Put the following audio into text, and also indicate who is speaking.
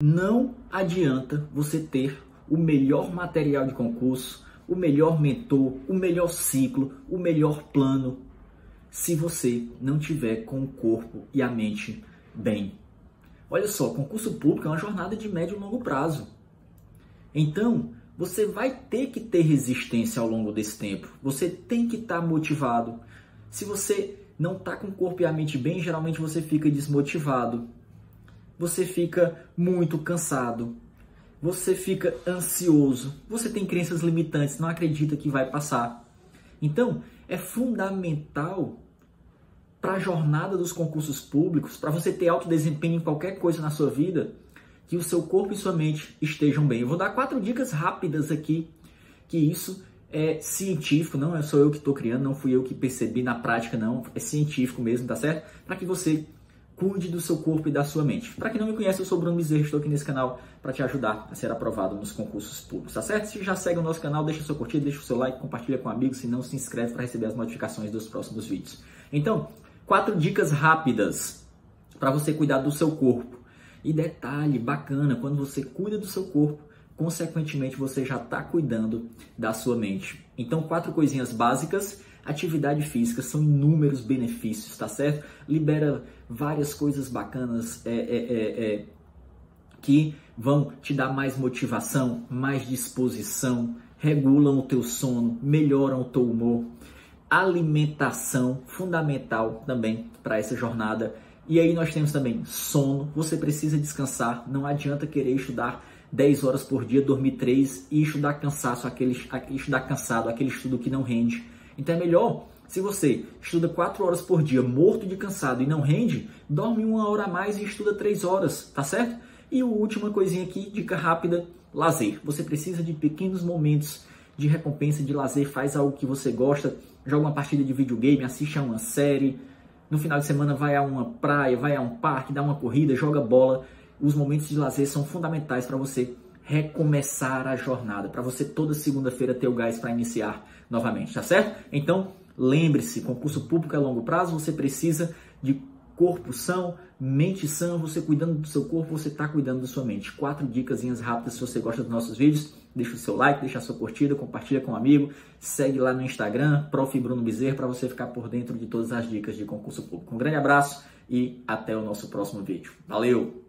Speaker 1: Não adianta você ter o melhor material de concurso, o melhor mentor, o melhor ciclo, o melhor plano, se você não tiver com o corpo e a mente bem. Olha só, concurso público é uma jornada de médio e longo prazo. Então, você vai ter que ter resistência ao longo desse tempo. Você tem que estar tá motivado. Se você não está com o corpo e a mente bem, geralmente você fica desmotivado você fica muito cansado, você fica ansioso, você tem crenças limitantes, não acredita que vai passar. Então, é fundamental para a jornada dos concursos públicos, para você ter alto desempenho em qualquer coisa na sua vida, que o seu corpo e sua mente estejam bem. Eu vou dar quatro dicas rápidas aqui, que isso é científico, não é só eu que estou criando, não fui eu que percebi na prática, não, é científico mesmo, tá certo? Para que você cuide do seu corpo e da sua mente. Para quem não me conhece, eu sou Bruno Bezerra, estou aqui nesse canal para te ajudar a ser aprovado nos concursos públicos, tá certo? Se já segue o nosso canal, deixa o seu curtida, deixa o seu like, compartilha com amigos, se não se inscreve para receber as notificações dos próximos vídeos. Então, quatro dicas rápidas para você cuidar do seu corpo. E detalhe bacana, quando você cuida do seu corpo, consequentemente você já está cuidando da sua mente. Então, quatro coisinhas básicas Atividade física são inúmeros benefícios, tá certo? Libera várias coisas bacanas é, é, é, é, que vão te dar mais motivação, mais disposição, regulam o teu sono, melhoram o teu humor. Alimentação fundamental também para essa jornada. E aí nós temos também sono. Você precisa descansar. Não adianta querer estudar 10 horas por dia, dormir 3 e estudar cansaço, aquele, estudar cansado, aquele estudo que não rende então é melhor, se você estuda 4 horas por dia, morto de cansado e não rende, dorme uma hora a mais e estuda 3 horas, tá certo? E a última coisinha aqui, dica rápida, lazer. Você precisa de pequenos momentos de recompensa, de lazer, faz algo que você gosta, joga uma partida de videogame, assiste a uma série, no final de semana vai a uma praia, vai a um parque, dá uma corrida, joga bola. Os momentos de lazer são fundamentais para você recomeçar a jornada, para você toda segunda-feira ter o gás para iniciar novamente, tá certo? Então, lembre-se, concurso público é longo prazo, você precisa de corpo são, mente sã, você cuidando do seu corpo, você está cuidando da sua mente. Quatro dicas rápidas se você gosta dos nossos vídeos. Deixa o seu like, deixa a sua curtida, compartilha com um amigo, segue lá no Instagram, Prof. Bruno Bezerra, para você ficar por dentro de todas as dicas de concurso público. Um grande abraço e até o nosso próximo vídeo. Valeu!